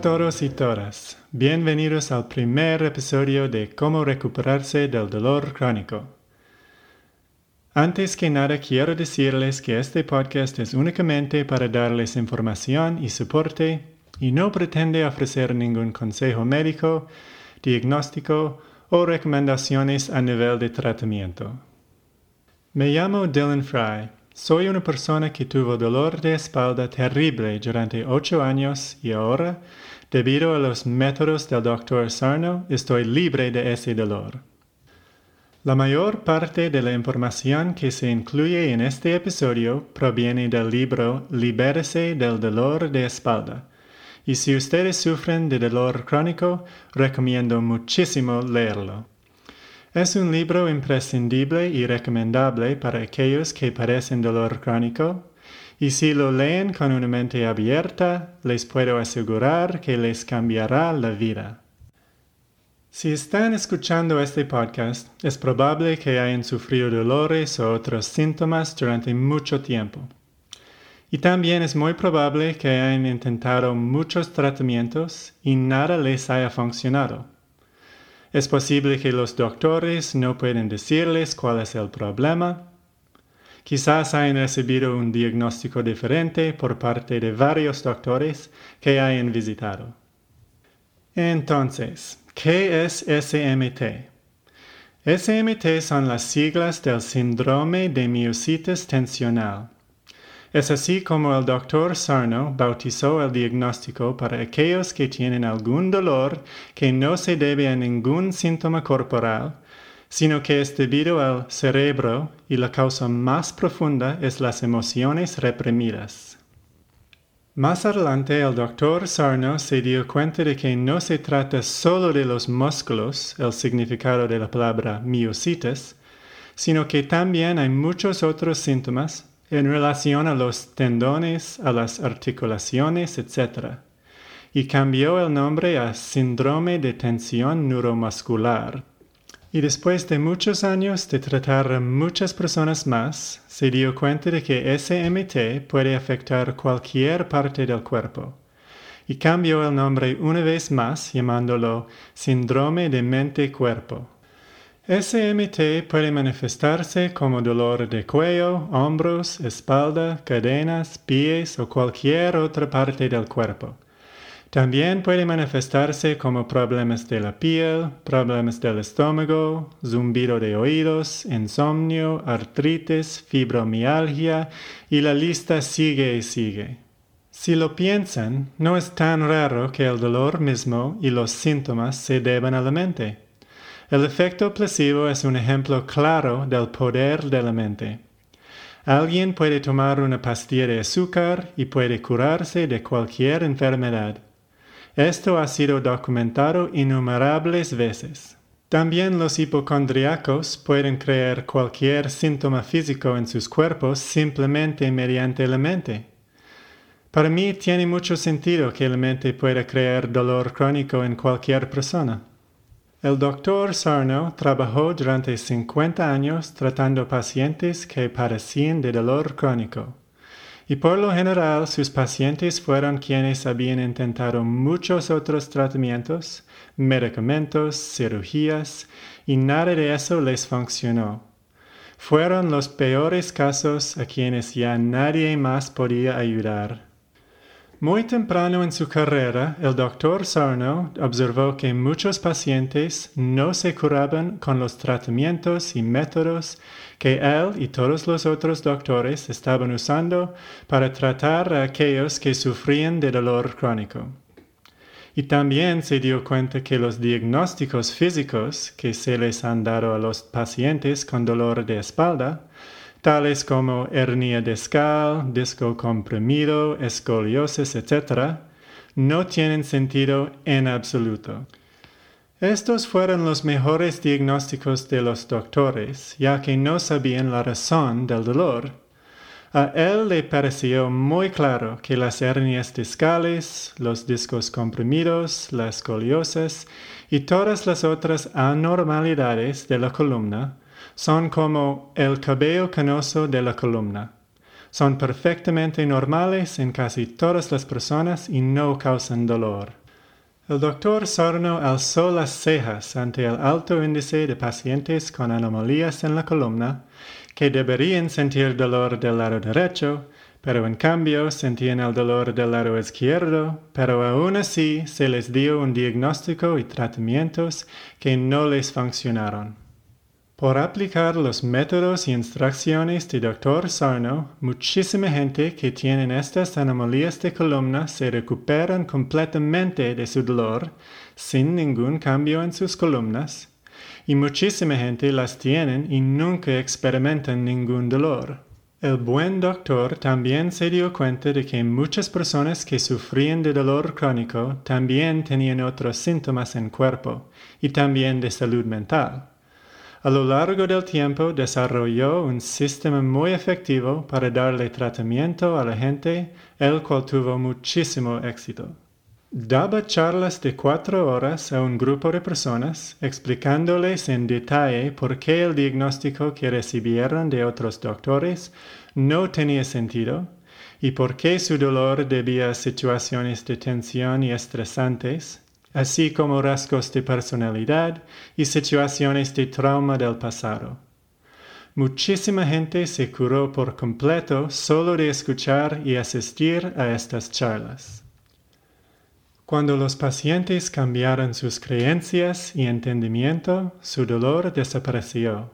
a todos y todas. Bienvenidos al primer episodio de Cómo recuperarse del dolor crónico. Antes que nada quiero decirles que este podcast es únicamente para darles información y soporte y no pretende ofrecer ningún consejo médico, diagnóstico o recomendaciones a nivel de tratamiento. Me llamo Dylan Fry. Soy una persona que tuvo dolor de espalda terrible durante ocho años y ahora, debido a los métodos del Dr. Sarno, estoy libre de ese dolor. La mayor parte de la información que se incluye en este episodio proviene del libro Libérese del dolor de espalda. Y si ustedes sufren de dolor crónico, recomiendo muchísimo leerlo. Es un libro imprescindible y recomendable para aquellos que padecen dolor crónico, y si lo leen con una mente abierta, les puedo asegurar que les cambiará la vida. Si están escuchando este podcast, es probable que hayan sufrido dolores o otros síntomas durante mucho tiempo. Y también es muy probable que hayan intentado muchos tratamientos y nada les haya funcionado. Es posible que los doctores no pueden decirles cuál es el problema. Quizás hayan recibido un diagnóstico diferente por parte de varios doctores que hayan visitado. Entonces, ¿qué es SMT? SMT son las siglas del síndrome de miositis tensional. Es así como el doctor Sarno bautizó el diagnóstico para aquellos que tienen algún dolor que no se debe a ningún síntoma corporal, sino que es debido al cerebro y la causa más profunda es las emociones reprimidas. Más adelante el doctor Sarno se dio cuenta de que no se trata solo de los músculos, el significado de la palabra miositis, sino que también hay muchos otros síntomas en relación a los tendones, a las articulaciones, etc. Y cambió el nombre a síndrome de tensión neuromuscular. Y después de muchos años de tratar a muchas personas más, se dio cuenta de que SMT puede afectar cualquier parte del cuerpo. Y cambió el nombre una vez más llamándolo síndrome de mente-cuerpo. SMT puede manifestarse como dolor de cuello, hombros, espalda, cadenas, pies o cualquier otra parte del cuerpo. También puede manifestarse como problemas de la piel, problemas del estómago, zumbido de oídos, insomnio, artritis, fibromialgia y la lista sigue y sigue. Si lo piensan, no es tan raro que el dolor mismo y los síntomas se deban a la mente. El efecto placebo es un ejemplo claro del poder de la mente. Alguien puede tomar una pastilla de azúcar y puede curarse de cualquier enfermedad. Esto ha sido documentado innumerables veces. También los hipocondriacos pueden crear cualquier síntoma físico en sus cuerpos simplemente mediante la mente. Para mí tiene mucho sentido que la mente pueda crear dolor crónico en cualquier persona. El doctor Sarno trabajó durante 50 años tratando pacientes que padecían de dolor crónico. Y por lo general sus pacientes fueron quienes habían intentado muchos otros tratamientos, medicamentos, cirugías, y nada de eso les funcionó. Fueron los peores casos a quienes ya nadie más podía ayudar. Muy temprano en su carrera, el doctor Sarno observó que muchos pacientes no se curaban con los tratamientos y métodos que él y todos los otros doctores estaban usando para tratar a aquellos que sufrían de dolor crónico. Y también se dio cuenta que los diagnósticos físicos que se les han dado a los pacientes con dolor de espalda tales como hernia discal, disco comprimido, escoliosis, etc., no tienen sentido en absoluto. Estos fueron los mejores diagnósticos de los doctores, ya que no sabían la razón del dolor. A él le pareció muy claro que las hernias discales, los discos comprimidos, la escoliosis y todas las otras anormalidades de la columna son como el cabello canoso de la columna. Son perfectamente normales en casi todas las personas y no causan dolor. El doctor Sarno alzó las cejas ante el alto índice de pacientes con anomalías en la columna que deberían sentir dolor del lado derecho, pero en cambio sentían el dolor del lado izquierdo, pero aún así se les dio un diagnóstico y tratamientos que no les funcionaron. Por aplicar los métodos y instrucciones de Dr. Sarno, muchísima gente que tienen estas anomalías de columna se recuperan completamente de su dolor sin ningún cambio en sus columnas, y muchísima gente las tienen y nunca experimentan ningún dolor. El buen doctor también se dio cuenta de que muchas personas que sufrían de dolor crónico también tenían otros síntomas en cuerpo y también de salud mental. A lo largo del tiempo desarrolló un sistema muy efectivo para darle tratamiento a la gente, el cual tuvo muchísimo éxito. Daba charlas de cuatro horas a un grupo de personas, explicándoles en detalle por qué el diagnóstico que recibieron de otros doctores no tenía sentido y por qué su dolor debía a situaciones de tensión y estresantes, así como rasgos de personalidad y situaciones de trauma del pasado. Muchísima gente se curó por completo solo de escuchar y asistir a estas charlas. Cuando los pacientes cambiaron sus creencias y entendimiento, su dolor desapareció.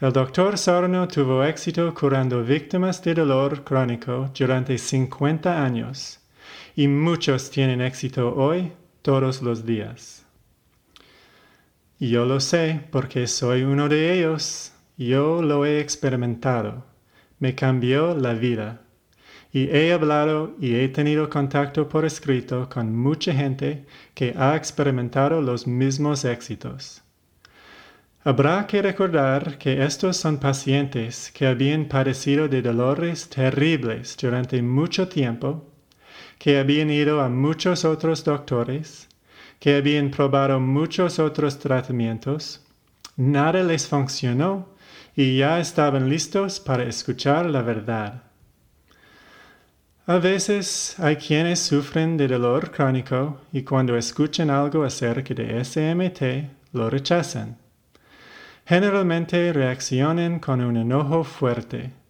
El doctor Sarno tuvo éxito curando víctimas de dolor crónico durante 50 años, y muchos tienen éxito hoy todos los días. Yo lo sé porque soy uno de ellos. Yo lo he experimentado. Me cambió la vida. Y he hablado y he tenido contacto por escrito con mucha gente que ha experimentado los mismos éxitos. Habrá que recordar que estos son pacientes que habían padecido de dolores terribles durante mucho tiempo que habían ido a muchos otros doctores, que habían probado muchos otros tratamientos, nada les funcionó y ya estaban listos para escuchar la verdad. A veces hay quienes sufren de dolor crónico y cuando escuchan algo acerca de SMT lo rechazan. Generalmente reaccionan con un enojo fuerte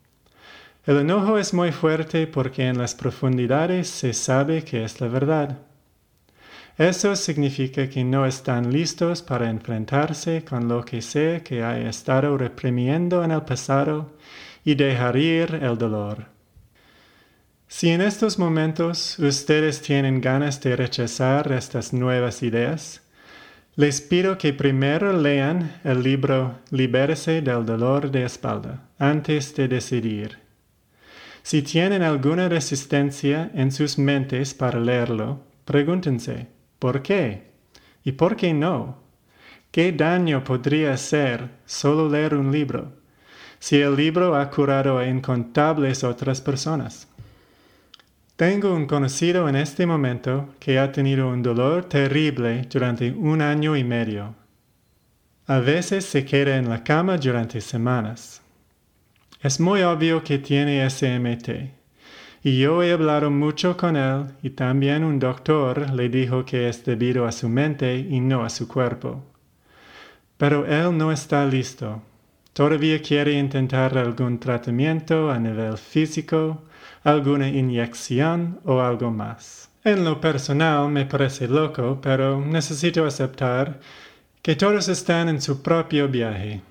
el enojo es muy fuerte porque en las profundidades se sabe que es la verdad. Eso significa que no están listos para enfrentarse con lo que sea que haya estado reprimiendo en el pasado y dejar ir el dolor. Si en estos momentos ustedes tienen ganas de rechazar estas nuevas ideas, les pido que primero lean el libro Libérese del dolor de espalda antes de decidir. Si tienen alguna resistencia en sus mentes para leerlo, pregúntense, ¿por qué? ¿Y por qué no? ¿Qué daño podría hacer solo leer un libro, si el libro ha curado a incontables otras personas? Tengo un conocido en este momento que ha tenido un dolor terrible durante un año y medio. A veces se queda en la cama durante semanas. Es muy obvio que tiene SMT. Y yo he hablado mucho con él y también un doctor le dijo que es debido a su mente y no a su cuerpo. Pero él no está listo. Todavía quiere intentar algún tratamiento a nivel físico, alguna inyección o algo más. En lo personal me parece loco, pero necesito aceptar que todos están en su propio viaje.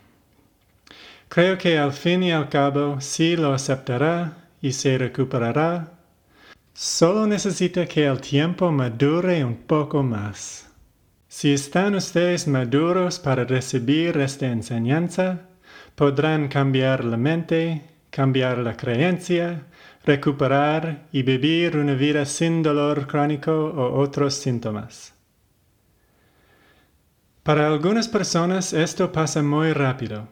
Creo que al fin y al cabo sí lo aceptará y se recuperará. Solo necesita que el tiempo madure un poco más. Si están ustedes maduros para recibir esta enseñanza, podrán cambiar la mente, cambiar la creencia, recuperar y vivir una vida sin dolor crónico o otros síntomas. Para algunas personas esto pasa muy rápido.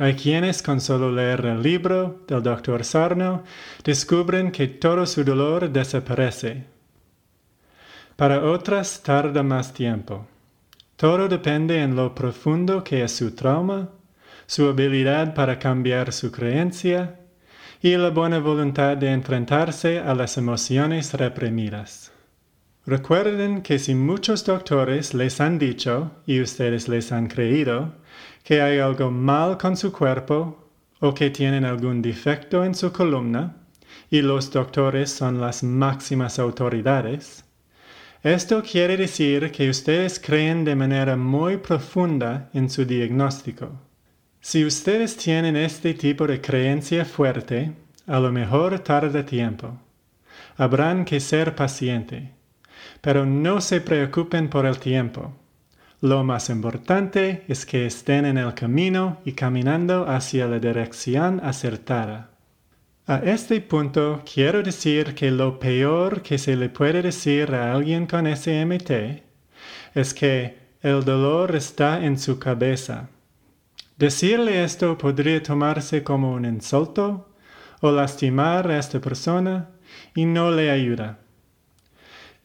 Hay quienes con solo leer el libro del Dr. Sarno descubren que todo su dolor desaparece. Para otras tarda más tiempo. Todo depende en lo profundo que es su trauma, su habilidad para cambiar su creencia y la buena voluntad de enfrentarse a las emociones reprimidas. Recuerden que si muchos doctores les han dicho, y ustedes les han creído, que hay algo mal con su cuerpo o que tienen algún defecto en su columna, y los doctores son las máximas autoridades, esto quiere decir que ustedes creen de manera muy profunda en su diagnóstico. Si ustedes tienen este tipo de creencia fuerte, a lo mejor tarda tiempo. Habrán que ser paciente. Pero no se preocupen por el tiempo. Lo más importante es que estén en el camino y caminando hacia la dirección acertada. A este punto quiero decir que lo peor que se le puede decir a alguien con SMT es que el dolor está en su cabeza. Decirle esto podría tomarse como un insulto o lastimar a esta persona y no le ayuda.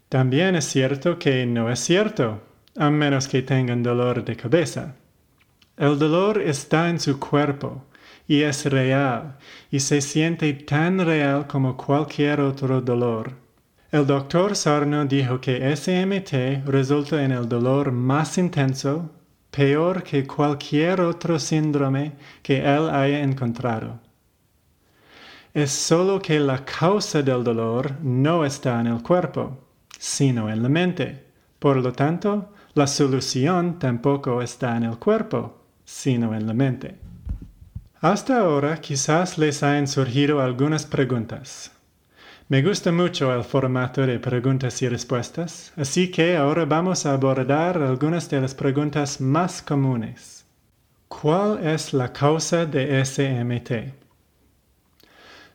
También es cierto que no es cierto, a menos que tengan dolor de cabeza. El dolor está en su cuerpo y es real y se siente tan real como cualquier otro dolor. El doctor Sarno dijo que SMT resulta en el dolor más intenso, peor que cualquier otro síndrome que él haya encontrado. Es solo que la causa del dolor no está en el cuerpo, sino en la mente. Por lo tanto, la solución tampoco está en el cuerpo, sino en la mente. Hasta ahora quizás les hayan surgido algunas preguntas. Me gusta mucho el formato de preguntas y respuestas, así que ahora vamos a abordar algunas de las preguntas más comunes. ¿Cuál es la causa de SMT?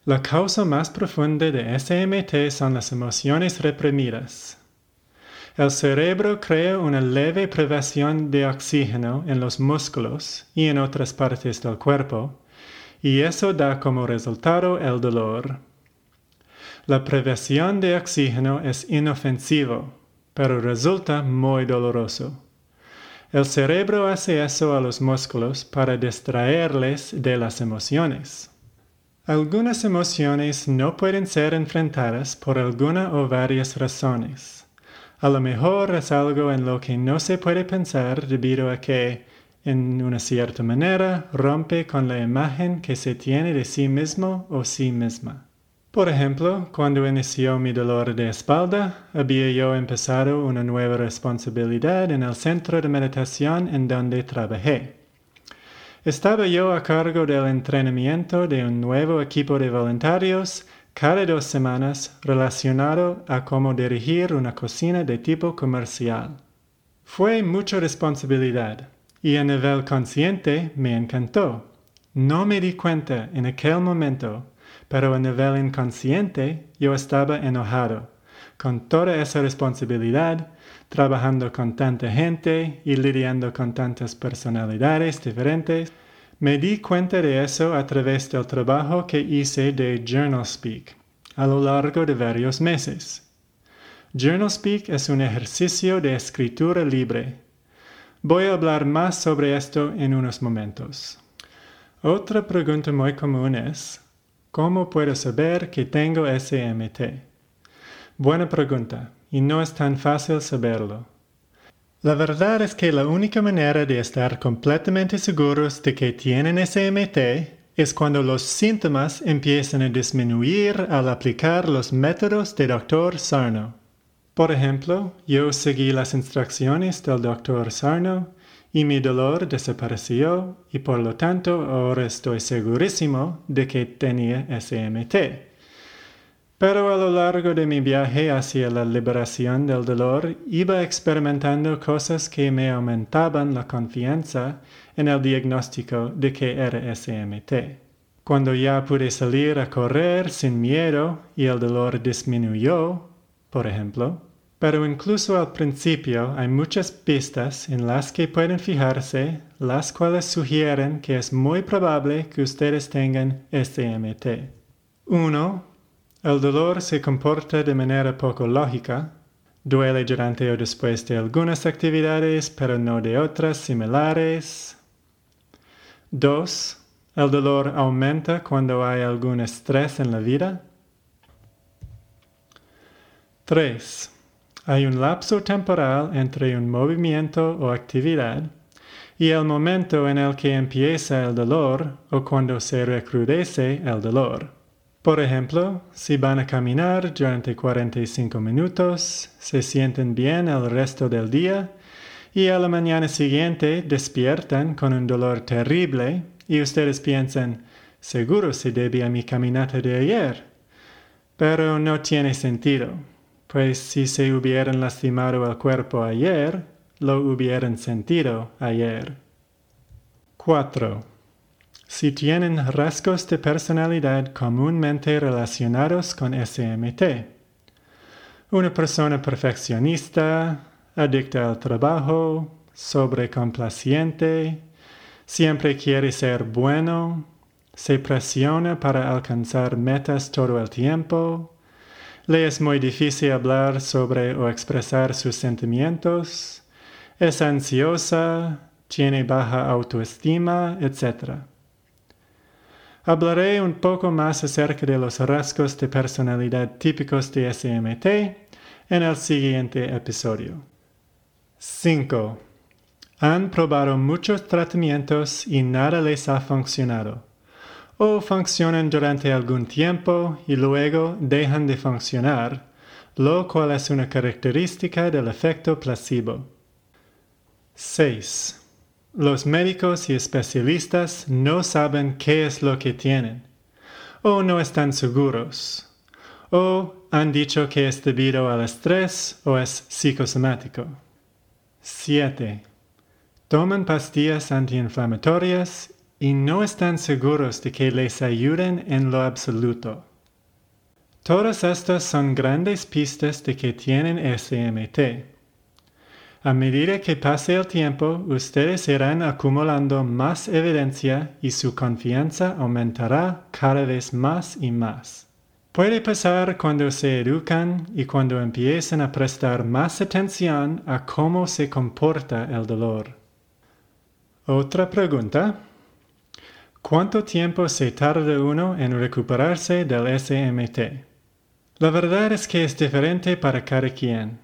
La causa más profunda de SMT son las emociones reprimidas. El cerebro crea una leve privación de oxígeno en los músculos y en otras partes del cuerpo, y eso da como resultado el dolor. La privación de oxígeno es inofensivo, pero resulta muy doloroso. El cerebro hace eso a los músculos para distraerles de las emociones. Algunas emociones no pueden ser enfrentadas por alguna o varias razones. A lo mejor es algo en lo que no se puede pensar debido a que, en una cierta manera, rompe con la imagen que se tiene de sí mismo o sí misma. Por ejemplo, cuando inició mi dolor de espalda, había yo empezado una nueva responsabilidad en el centro de meditación en donde trabajé. Estaba yo a cargo del entrenamiento de un nuevo equipo de voluntarios cada dos semanas relacionado a cómo dirigir una cocina de tipo comercial. Fue mucha responsabilidad y a nivel consciente me encantó. No me di cuenta en aquel momento, pero a nivel inconsciente yo estaba enojado con toda esa responsabilidad, trabajando con tanta gente y lidiando con tantas personalidades diferentes me di cuenta de eso a través del trabajo que hice de Journal Speak a lo largo de varios meses. Journal Speak es un ejercicio de escritura libre. Voy a hablar más sobre esto en unos momentos. Otra pregunta muy común es, ¿cómo puedo saber que tengo SMT? Buena pregunta, y no es tan fácil saberlo. La verdad es que la única manera de estar completamente seguros de que tienen SMT es cuando los síntomas empiezan a disminuir al aplicar los métodos de Dr. Sarno. Por ejemplo, yo seguí las instrucciones del Dr. Sarno y mi dolor desapareció y por lo tanto ahora estoy segurísimo de que tenía SMT. Pero a lo largo de mi viaje hacia la liberación del dolor iba experimentando cosas que me aumentaban la confianza en el diagnóstico de que era SMT. Cuando ya pude salir a correr sin miedo y el dolor disminuyó, por ejemplo, pero incluso al principio hay muchas pistas en las que pueden fijarse, las cuales sugieren que es muy probable que ustedes tengan SMT. 1. El dolor se comporta de manera poco lógica. Duele durante o después de algunas actividades, pero no de otras similares. 2. El dolor aumenta cuando hay algún estrés en la vida. 3. Hay un lapso temporal entre un movimiento o actividad y el momento en el que empieza el dolor o cuando se recrudece el dolor. Por ejemplo, si van a caminar durante 45 minutos, se sienten bien el resto del día y a la mañana siguiente despiertan con un dolor terrible y ustedes piensan, seguro se debe a mi caminata de ayer. Pero no tiene sentido, pues si se hubieran lastimado el cuerpo ayer, lo hubieran sentido ayer. 4. Si tienen rasgos de personalidad comúnmente relacionados con SMT. Una persona perfeccionista, adicta al trabajo, sobrecomplaciente, siempre quiere ser bueno, se presiona para alcanzar metas todo el tiempo, le es muy difícil hablar sobre o expresar sus sentimientos, es ansiosa, tiene baja autoestima, etc. Hablaré un poco más acerca de los rasgos de personalidad típicos de SMT en el siguiente episodio. 5. Han probado muchos tratamientos y nada les ha funcionado. O funcionan durante algún tiempo y luego dejan de funcionar, lo cual es una característica del efecto placebo. 6. Los médicos y especialistas no saben qué es lo que tienen, o no están seguros, o han dicho que es debido al estrés o es psicosomático. 7. Toman pastillas antiinflamatorias y no están seguros de que les ayuden en lo absoluto. Todas estas son grandes pistas de que tienen SMT. A medida que pase el tiempo, ustedes irán acumulando más evidencia y su confianza aumentará cada vez más y más. Puede pasar cuando se educan y cuando empiezan a prestar más atención a cómo se comporta el dolor. Otra pregunta. ¿Cuánto tiempo se tarda uno en recuperarse del SMT? La verdad es que es diferente para cada quien.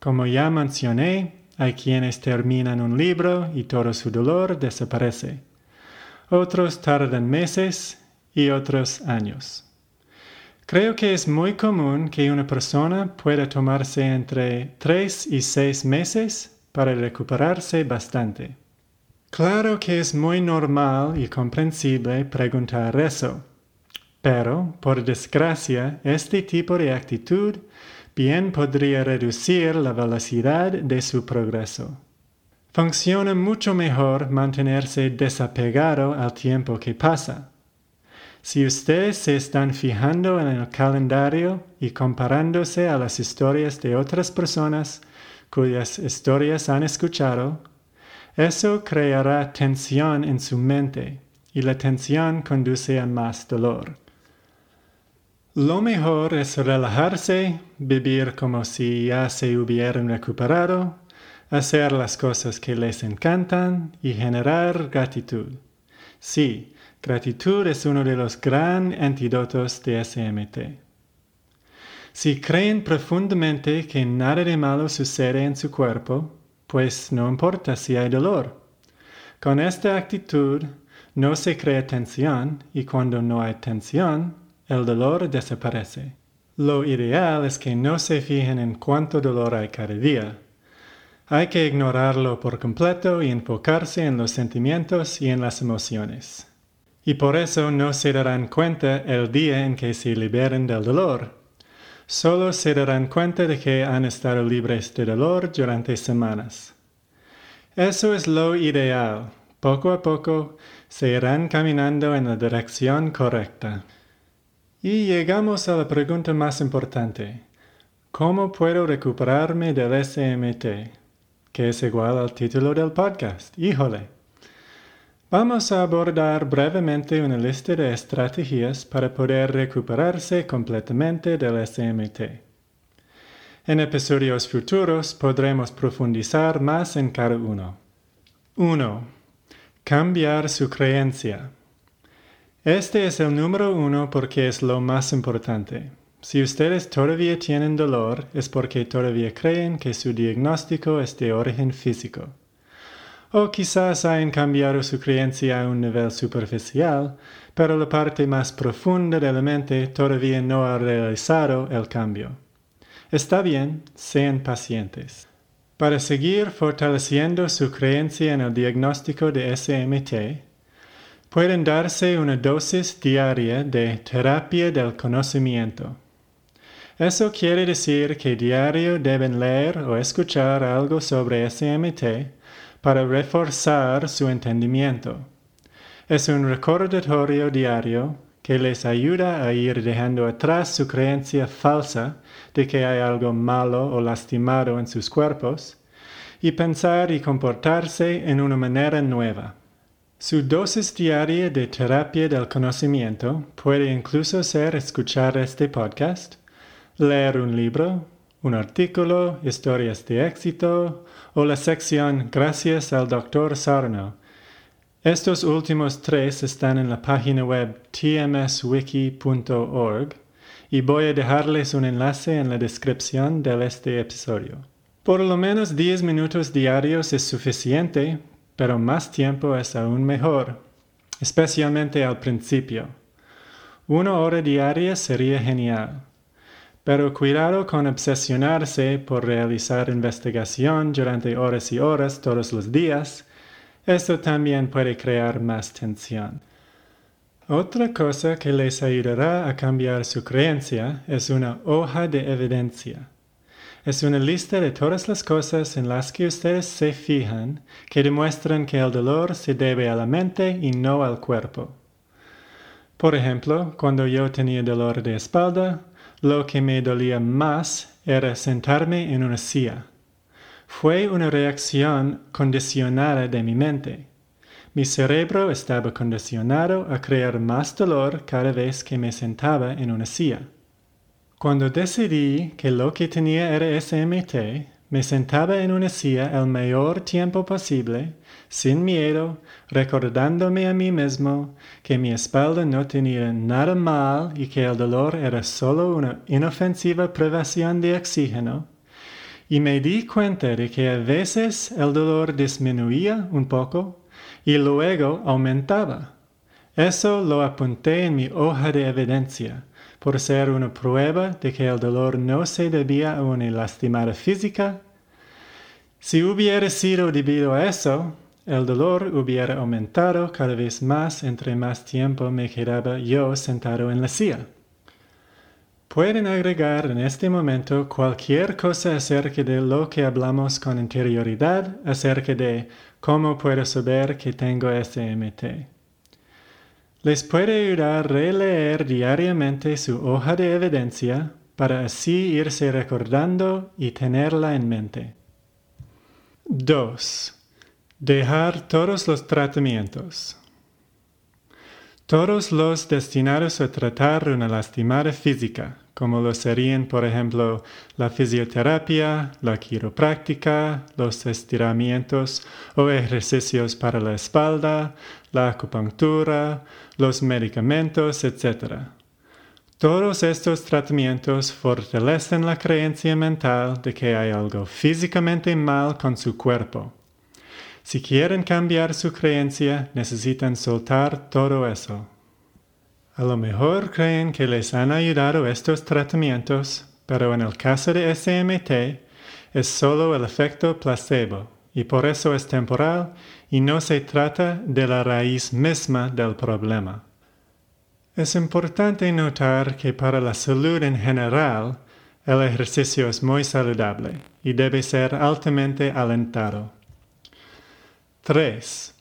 Como ya mencioné, hay quienes terminan un libro y todo su dolor desaparece. Otros tardan meses y otros años. Creo que es muy común que una persona pueda tomarse entre 3 y 6 meses para recuperarse bastante. Claro que es muy normal y comprensible preguntar eso, pero, por desgracia, este tipo de actitud bien podría reducir la velocidad de su progreso. Funciona mucho mejor mantenerse desapegado al tiempo que pasa si ustedes se están fijando en el calendario y comparándose a las historias de otras personas cuyas historias han escuchado, eso creará tensión en su mente y la tensión conduce a más dolor. Lo mejor es relajarse, vivir como si ya se hubieran recuperado, hacer las cosas que les encantan y generar gratitud. Sí, Gratitud es uno de los gran antídotos de SMT. Si creen profundamente que nada de malo sucede en su cuerpo, pues no importa si hay dolor. Con esta actitud no se crea tensión y cuando no hay tensión, el dolor desaparece. Lo ideal es que no se fijen en cuánto dolor hay cada día. Hay que ignorarlo por completo y enfocarse en los sentimientos y en las emociones y por eso no se darán cuenta el día en que se liberen del dolor. Solo se darán cuenta de que han estado libres de dolor durante semanas. Eso es lo ideal. Poco a poco se irán caminando en la dirección correcta. Y llegamos a la pregunta más importante. ¿Cómo puedo recuperarme del SMT? Que es igual al título del podcast. Híjole. Vamos a abordar brevemente una lista de estrategias para poder recuperarse completamente del SMT. En episodios futuros podremos profundizar más en cada uno. 1. Cambiar su creencia. Este es el número uno porque es lo más importante. Si ustedes todavía tienen dolor es porque todavía creen que su diagnóstico es de origen físico. O quizás hayan cambiado su creencia a un nivel superficial, pero la parte más profunda de la mente todavía no ha realizado el cambio. Está bien, sean pacientes. Para seguir fortaleciendo su creencia en el diagnóstico de SMT, pueden darse una dosis diaria de terapia del conocimiento. Eso quiere decir que diario deben leer o escuchar algo sobre SMT para reforzar su entendimiento. Es un recordatorio diario que les ayuda a ir dejando atrás su creencia falsa de que hay algo malo o lastimado en sus cuerpos y pensar y comportarse en una manera nueva. Su dosis diaria de terapia del conocimiento puede incluso ser escuchar este podcast, leer un libro, un artículo, historias de éxito o la sección Gracias al Dr. Sarno. Estos últimos tres están en la página web tmswiki.org y voy a dejarles un enlace en la descripción de este episodio. Por lo menos 10 minutos diarios es suficiente, pero más tiempo es aún mejor, especialmente al principio. Una hora diaria sería genial. Pero cuidado con obsesionarse por realizar investigación durante horas y horas todos los días. Esto también puede crear más tensión. Otra cosa que les ayudará a cambiar su creencia es una hoja de evidencia. Es una lista de todas las cosas en las que ustedes se fijan que demuestran que el dolor se debe a la mente y no al cuerpo. Por ejemplo, cuando yo tenía dolor de espalda, lo que me dolía más era sentarme en una silla. Fue una reacción condicionada de mi mente. Mi cerebro estaba condicionado a crear más dolor cada vez que me sentaba en una silla. Cuando decidí que lo que tenía era SMT, me sentaba en una silla el mayor tiempo posible, sin miedo, recordándome a mí mismo que mi espalda no tenía nada mal y que el dolor era solo una inofensiva privación de oxígeno, y me di cuenta de que a veces el dolor disminuía un poco y luego aumentaba. Eso lo apunté en mi hoja de evidencia por ser una prueba de que el dolor no se debía a una lastimada física. Si hubiera sido debido a eso, el dolor hubiera aumentado cada vez más entre más tiempo me quedaba yo sentado en la silla. Pueden agregar en este momento cualquier cosa acerca de lo que hablamos con interioridad, acerca de cómo puedo saber que tengo SMT. Les puede ayudar a releer diariamente su hoja de evidencia para así irse recordando y tenerla en mente. 2. Dejar todos los tratamientos. Todos los destinados a tratar una lastimada física, como lo serían, por ejemplo, la fisioterapia, la quiropráctica, los estiramientos o ejercicios para la espalda, la acupuntura, los medicamentos, etc. Todos estos tratamientos fortalecen la creencia mental de que hay algo físicamente mal con su cuerpo. Si quieren cambiar su creencia, necesitan soltar todo eso. A lo mejor creen que les han ayudado estos tratamientos, pero en el caso de SMT es solo el efecto placebo y por eso es temporal y no se trata de la raíz misma del problema. Es importante notar que para la salud en general, el ejercicio es muy saludable y debe ser altamente alentado. 3.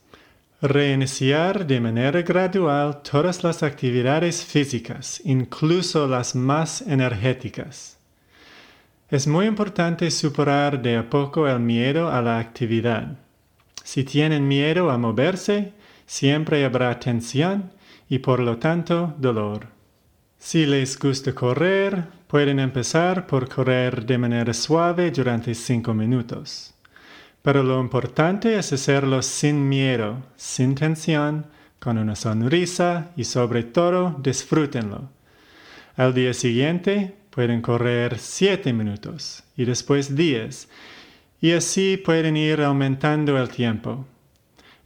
Reiniciar de manera gradual todas las actividades físicas, incluso las más energéticas. Es muy importante superar de a poco el miedo a la actividad. Si tienen miedo a moverse, siempre habrá tensión y por lo tanto dolor. Si les gusta correr, pueden empezar por correr de manera suave durante 5 minutos. Pero lo importante es hacerlo sin miedo, sin tensión, con una sonrisa y sobre todo disfrútenlo. Al día siguiente pueden correr 7 minutos y después 10 y así pueden ir aumentando el tiempo.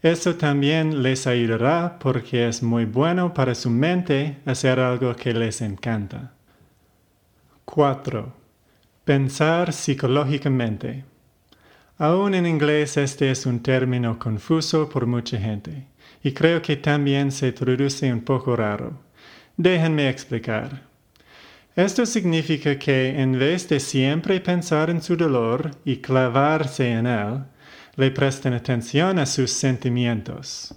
Eso también les ayudará porque es muy bueno para su mente hacer algo que les encanta. 4. Pensar psicológicamente. Aún en inglés este es un término confuso por mucha gente y creo que también se traduce un poco raro. Déjenme explicar. Esto significa que en vez de siempre pensar en su dolor y clavarse en él, le presten atención a sus sentimientos.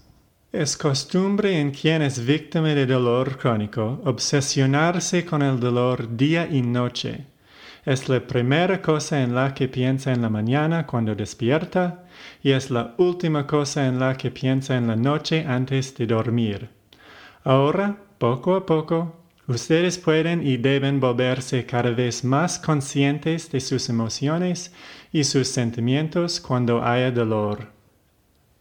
Es costumbre en quien es víctima de dolor crónico obsesionarse con el dolor día y noche. Es la primera cosa en la que piensa en la mañana cuando despierta y es la última cosa en la que piensa en la noche antes de dormir. Ahora, poco a poco, Ustedes pueden y deben volverse cada vez más conscientes de sus emociones y sus sentimientos cuando haya dolor.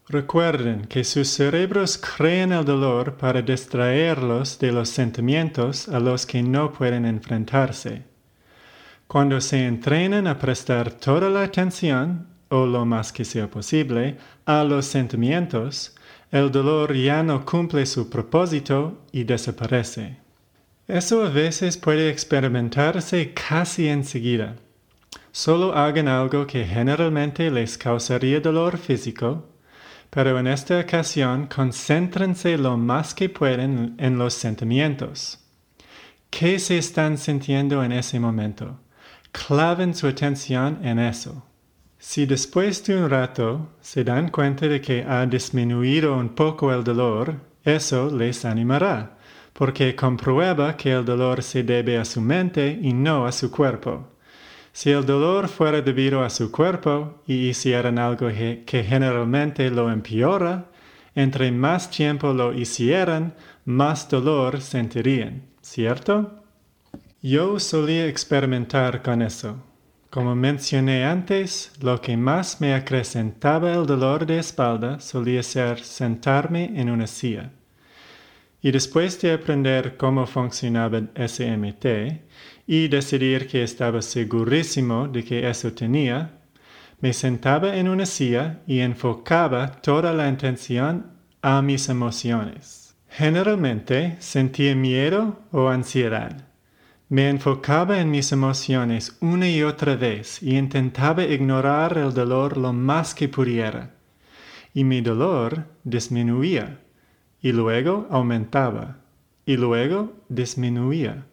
Recuerden que sus cerebros crean el dolor para distraerlos de los sentimientos a los que no pueden enfrentarse. Cuando se entrenan a prestar toda la atención, o lo más que sea posible, a los sentimientos, el dolor ya no cumple su propósito y desaparece. Eso a veces puede experimentarse casi enseguida. Solo hagan algo que generalmente les causaría dolor físico, pero en esta ocasión concéntrense lo más que pueden en los sentimientos. ¿Qué se están sintiendo en ese momento? Claven su atención en eso. Si después de un rato se dan cuenta de que ha disminuido un poco el dolor, eso les animará porque comprueba que el dolor se debe a su mente y no a su cuerpo. Si el dolor fuera debido a su cuerpo y hicieran algo que generalmente lo empeora, entre más tiempo lo hicieran, más dolor sentirían, ¿cierto? Yo solía experimentar con eso. Como mencioné antes, lo que más me acrecentaba el dolor de espalda solía ser sentarme en una silla. Y después de aprender cómo funcionaba SMT y decidir que estaba segurísimo de que eso tenía, me sentaba en una silla y enfocaba toda la atención a mis emociones. Generalmente sentía miedo o ansiedad. Me enfocaba en mis emociones una y otra vez y intentaba ignorar el dolor lo más que pudiera. Y mi dolor disminuía y luego aumentaba y luego disminuía.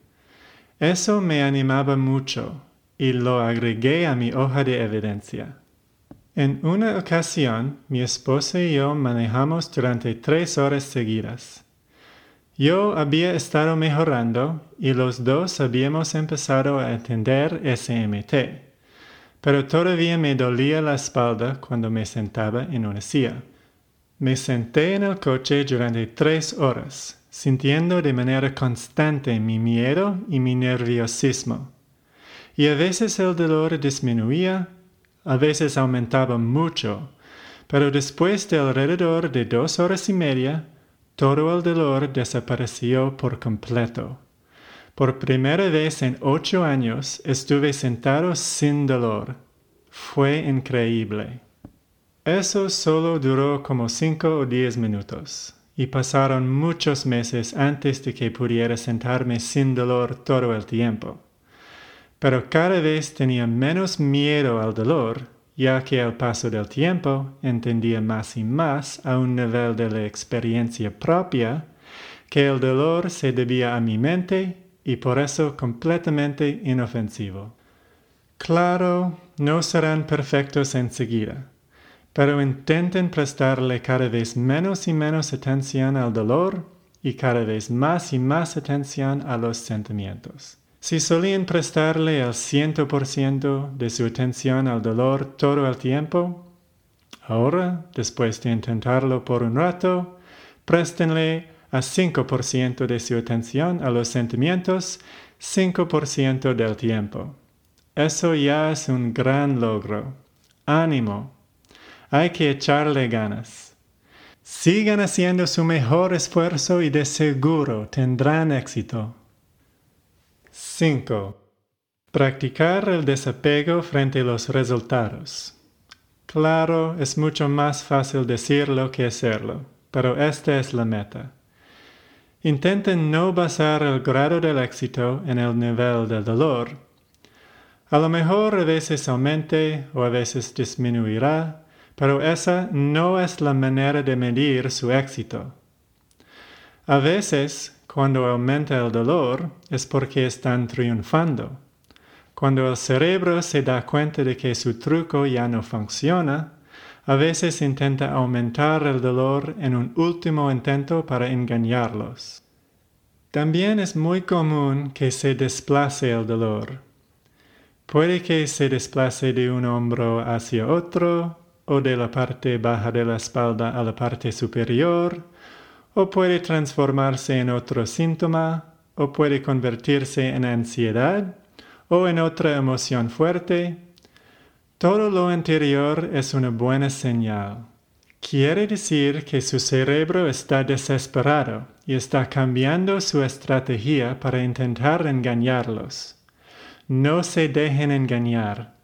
Eso me animaba mucho y lo agregué a mi hoja de evidencia. En una ocasión, mi esposa y yo manejamos durante tres horas seguidas. Yo había estado mejorando y los dos habíamos empezado a entender SMT, pero todavía me dolía la espalda cuando me sentaba en una silla. Me senté en el coche durante tres horas, sintiendo de manera constante mi miedo y mi nerviosismo. Y a veces el dolor disminuía, a veces aumentaba mucho, pero después de alrededor de dos horas y media, todo el dolor desapareció por completo. Por primera vez en ocho años estuve sentado sin dolor. Fue increíble. Eso solo duró como cinco o diez minutos, y pasaron muchos meses antes de que pudiera sentarme sin dolor todo el tiempo. Pero cada vez tenía menos miedo al dolor, ya que al paso del tiempo entendía más y más a un nivel de la experiencia propia que el dolor se debía a mi mente y por eso completamente inofensivo. Claro, no serán perfectos enseguida pero intenten prestarle cada vez menos y menos atención al dolor y cada vez más y más atención a los sentimientos. Si solían prestarle el ciento por ciento de su atención al dolor todo el tiempo, ahora, después de intentarlo por un rato, préstenle a 5% de su atención a los sentimientos 5% del tiempo. Eso ya es un gran logro. Ánimo, hay que echarle ganas. Sigan haciendo su mejor esfuerzo y de seguro tendrán éxito. 5. Practicar el desapego frente a los resultados. Claro, es mucho más fácil decirlo que hacerlo, pero esta es la meta. Intenten no basar el grado del éxito en el nivel del dolor. A lo mejor a veces aumente o a veces disminuirá, pero esa no es la manera de medir su éxito. A veces, cuando aumenta el dolor, es porque están triunfando. Cuando el cerebro se da cuenta de que su truco ya no funciona, a veces intenta aumentar el dolor en un último intento para engañarlos. También es muy común que se desplace el dolor. Puede que se desplace de un hombro hacia otro, o de la parte baja de la espalda a la parte superior, o puede transformarse en otro síntoma, o puede convertirse en ansiedad, o en otra emoción fuerte. Todo lo anterior es una buena señal. Quiere decir que su cerebro está desesperado y está cambiando su estrategia para intentar engañarlos. No se dejen engañar.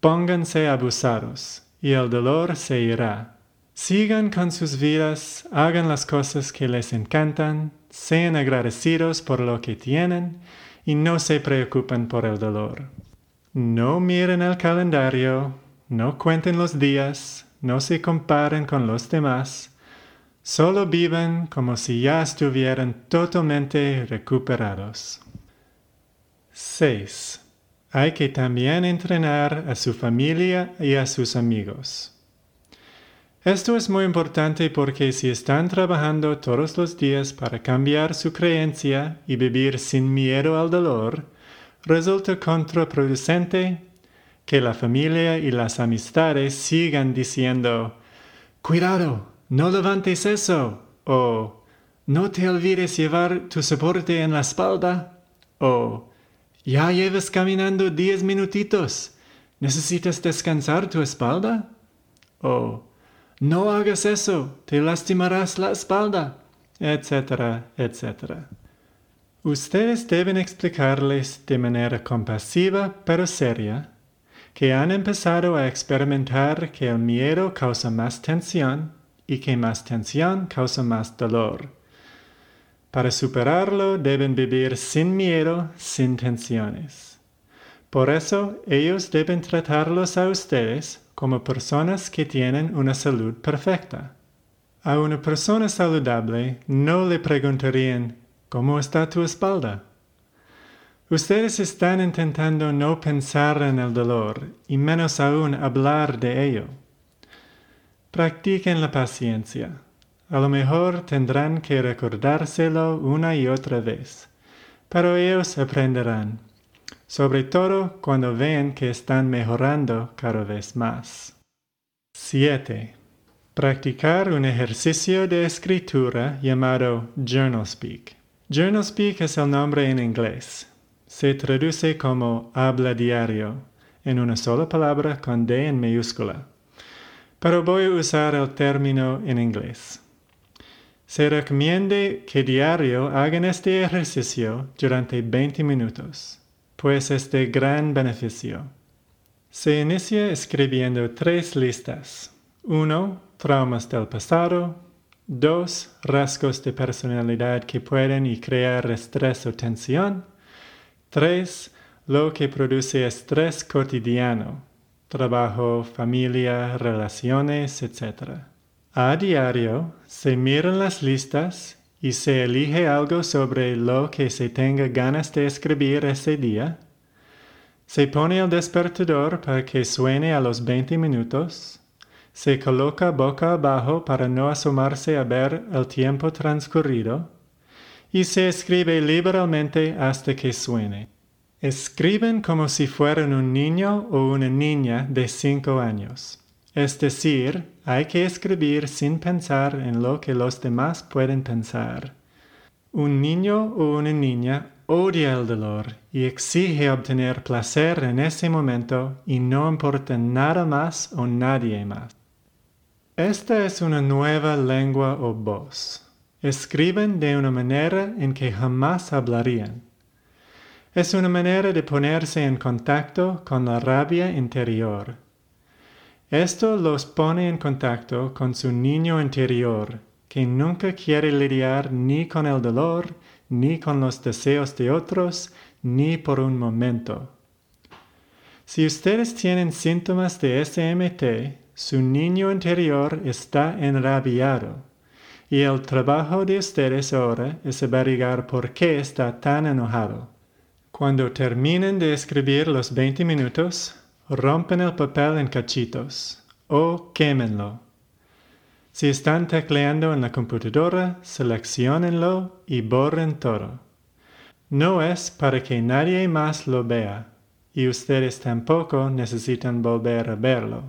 Pónganse abusados y el dolor se irá. Sigan con sus vidas, hagan las cosas que les encantan, sean agradecidos por lo que tienen y no se preocupen por el dolor. No miren el calendario, no cuenten los días, no se comparen con los demás, solo viven como si ya estuvieran totalmente recuperados. 6. Hay que también entrenar a su familia y a sus amigos. Esto es muy importante porque si están trabajando todos los días para cambiar su creencia y vivir sin miedo al dolor, resulta contraproducente que la familia y las amistades sigan diciendo, cuidado, no levantes eso, o no te olvides llevar tu soporte en la espalda, o ya llevas caminando diez minutitos, ¿necesitas descansar tu espalda? o no hagas eso, te lastimarás la espalda, etcétera, etcétera. Ustedes deben explicarles de manera compasiva pero seria que han empezado a experimentar que el miedo causa más tensión y que más tensión causa más dolor. Para superarlo deben vivir sin miedo, sin tensiones. Por eso ellos deben tratarlos a ustedes como personas que tienen una salud perfecta. A una persona saludable no le preguntarían ¿Cómo está tu espalda? Ustedes están intentando no pensar en el dolor y menos aún hablar de ello. Practiquen la paciencia. A lo mejor tendrán que recordárselo una y otra vez, pero ellos aprenderán sobre todo cuando ven que están mejorando cada vez más. 7. Practicar un ejercicio de escritura llamado Journal Speak. Journal Speak es el nombre en inglés. Se traduce como habla diario, en una sola palabra con D en mayúscula. Pero voy a usar el término en inglés. Se recomienda que diario hagan este ejercicio durante 20 minutos pues es de gran beneficio. Se inicia escribiendo tres listas. 1. Traumas del pasado. 2. Rasgos de personalidad que pueden y crear estrés o tensión. 3. Lo que produce estrés cotidiano. Trabajo, familia, relaciones, etc. A diario se miran las listas y se elige algo sobre lo que se tenga ganas de escribir ese día, se pone el despertador para que suene a los 20 minutos, se coloca boca abajo para no asomarse a ver el tiempo transcurrido, y se escribe liberalmente hasta que suene. Escriben como si fueran un niño o una niña de cinco años. Es decir, hay que escribir sin pensar en lo que los demás pueden pensar. Un niño o una niña odia el dolor y exige obtener placer en ese momento y no importa nada más o nadie más. Esta es una nueva lengua o voz. Escriben de una manera en que jamás hablarían. Es una manera de ponerse en contacto con la rabia interior. Esto los pone en contacto con su niño interior, que nunca quiere lidiar ni con el dolor, ni con los deseos de otros, ni por un momento. Si ustedes tienen síntomas de SMT, su niño interior está enrabiado. Y el trabajo de ustedes ahora es averiguar por qué está tan enojado. Cuando terminen de escribir los 20 minutos, rompen el papel en cachitos o quémenlo. Si están tecleando en la computadora, seleccionenlo y borren todo. No es para que nadie más lo vea, y ustedes tampoco necesitan volver a verlo.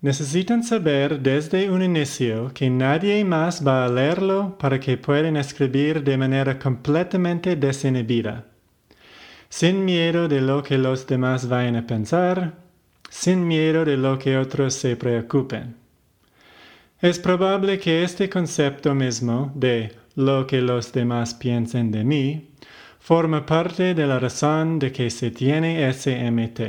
Necesitan saber desde un inicio que nadie más va a leerlo para que puedan escribir de manera completamente desinhibida, sin miedo de lo que los demás vayan a pensar, sin miedo de lo que otros se preocupen. Es probable que este concepto mismo de lo que los demás piensen de mí forma parte de la razón de que se tiene SMT.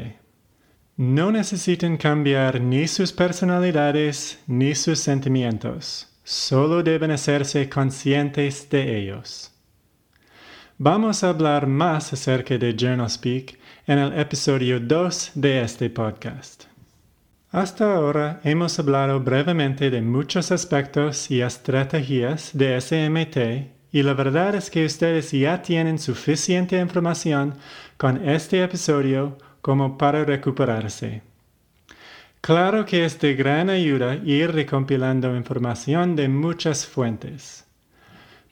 No necesitan cambiar ni sus personalidades ni sus sentimientos, solo deben hacerse conscientes de ellos. Vamos a hablar más acerca de Journal Speak en el episodio 2 de este podcast. Hasta ahora hemos hablado brevemente de muchos aspectos y estrategias de SMT y la verdad es que ustedes ya tienen suficiente información con este episodio como para recuperarse. Claro que es de gran ayuda ir recompilando información de muchas fuentes.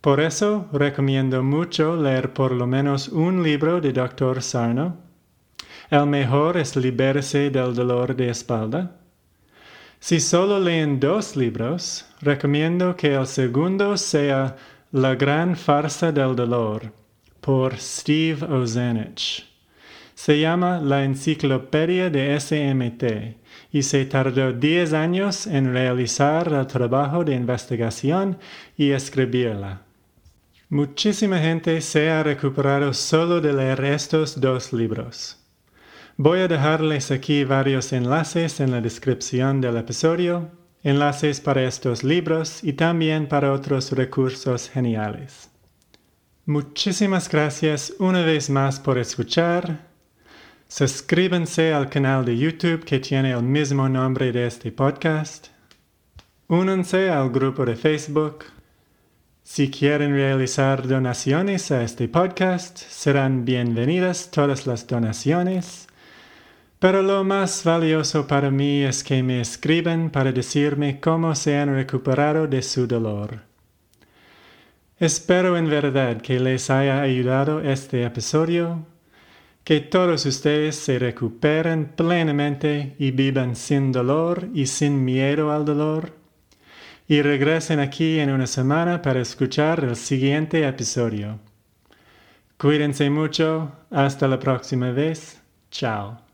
Por eso recomiendo mucho leer por lo menos un libro de Dr. Sarno. El mejor es Liberarse del dolor de espalda. Si solo leen dos libros, recomiendo que el segundo sea la gran farsa del dolor por Steve Ozanich. Se llama La Enciclopedia de SMT y se tardó 10 años en realizar el trabajo de investigación y escribirla. Muchísima gente se ha recuperado solo de leer estos dos libros. Voy a dejarles aquí varios enlaces en la descripción del episodio enlaces para estos libros y también para otros recursos geniales. Muchísimas gracias una vez más por escuchar. Suscríbanse al canal de YouTube que tiene el mismo nombre de este podcast. Únanse al grupo de Facebook. Si quieren realizar donaciones a este podcast, serán bienvenidas todas las donaciones. Pero lo más valioso para mí es que me escriben para decirme cómo se han recuperado de su dolor. Espero en verdad que les haya ayudado este episodio, que todos ustedes se recuperen plenamente y vivan sin dolor y sin miedo al dolor, y regresen aquí en una semana para escuchar el siguiente episodio. Cuídense mucho, hasta la próxima vez, chao.